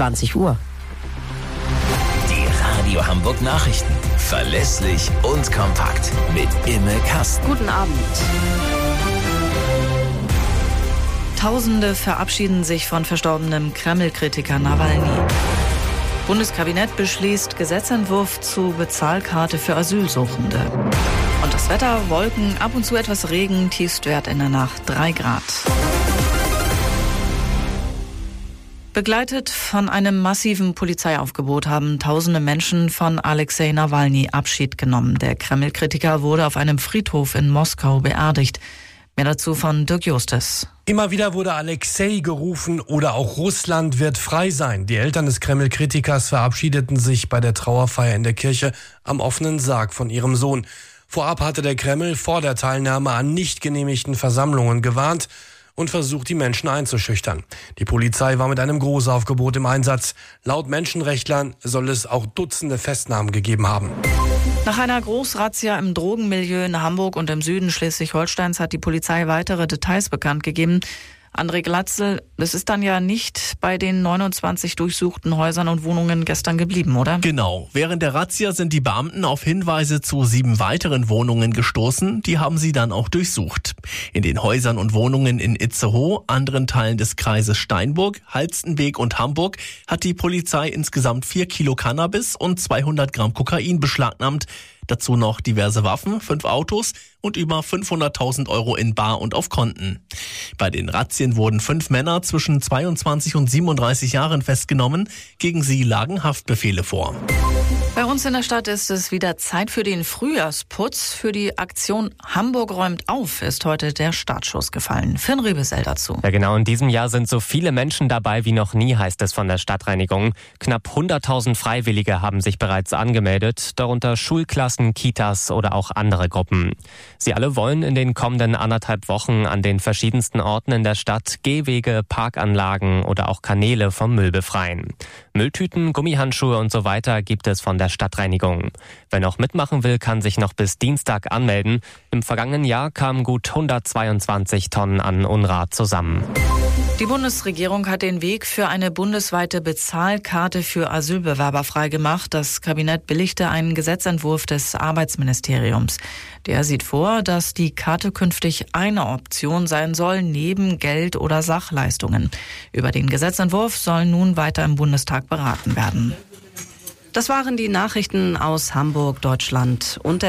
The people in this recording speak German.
20 Uhr. Die Radio Hamburg Nachrichten. Verlässlich und kompakt. Mit Imme Kasten. Guten Abend. Tausende verabschieden sich von verstorbenem Kreml-Kritiker Nawalny. Bundeskabinett beschließt Gesetzentwurf zu Bezahlkarte für Asylsuchende. Und das Wetter, Wolken, ab und zu etwas Regen, Tiefstwert in der Nacht 3 Grad. Begleitet von einem massiven Polizeiaufgebot haben tausende Menschen von Alexei Nawalny Abschied genommen. Der Kreml-Kritiker wurde auf einem Friedhof in Moskau beerdigt. Mehr dazu von Dirk Justus. Immer wieder wurde Alexei gerufen oder auch Russland wird frei sein. Die Eltern des Kreml-Kritikers verabschiedeten sich bei der Trauerfeier in der Kirche am offenen Sarg von ihrem Sohn. Vorab hatte der Kreml vor der Teilnahme an nicht genehmigten Versammlungen gewarnt und versucht, die Menschen einzuschüchtern. Die Polizei war mit einem Großaufgebot im Einsatz. Laut Menschenrechtlern soll es auch Dutzende Festnahmen gegeben haben. Nach einer Großrazzia im Drogenmilieu in Hamburg und im Süden Schleswig-Holsteins hat die Polizei weitere Details bekannt gegeben. André Glatzel, das ist dann ja nicht bei den 29 durchsuchten Häusern und Wohnungen gestern geblieben, oder? Genau. Während der Razzia sind die Beamten auf Hinweise zu sieben weiteren Wohnungen gestoßen. Die haben sie dann auch durchsucht. In den Häusern und Wohnungen in Itzehoe, anderen Teilen des Kreises Steinburg, Halstenweg und Hamburg hat die Polizei insgesamt vier Kilo Cannabis und 200 Gramm Kokain beschlagnahmt. Dazu noch diverse Waffen, fünf Autos und über 500.000 Euro in Bar und auf Konten. Bei den Razzien wurden fünf Männer zwischen 22 und 37 Jahren festgenommen. Gegen sie lagen Haftbefehle vor. Bei uns in der Stadt ist es wieder Zeit für den Frühjahrsputz. Für die Aktion Hamburg räumt auf ist heute der Startschuss gefallen. Finn Rebesell dazu. Ja, genau. In diesem Jahr sind so viele Menschen dabei wie noch nie, heißt es von der Stadtreinigung. Knapp 100.000 Freiwillige haben sich bereits angemeldet, darunter Schulklassen, Kitas oder auch andere Gruppen. Sie alle wollen in den kommenden anderthalb Wochen an den verschiedensten Orten in der Stadt Gehwege, Parkanlagen oder auch Kanäle vom Müll befreien. Mülltüten, Gummihandschuhe und so weiter gibt es von der Stadtreinigung. Wer noch mitmachen will, kann sich noch bis Dienstag anmelden. Im vergangenen Jahr kamen gut 122 Tonnen an Unrat zusammen. Die Bundesregierung hat den Weg für eine bundesweite Bezahlkarte für Asylbewerber freigemacht. Das Kabinett billigte einen Gesetzentwurf des Arbeitsministeriums. Der sieht vor, dass die Karte künftig eine Option sein soll, neben Geld oder Sachleistungen. Über den Gesetzentwurf soll nun weiter im Bundestag beraten werden. Das waren die Nachrichten aus Hamburg, Deutschland und der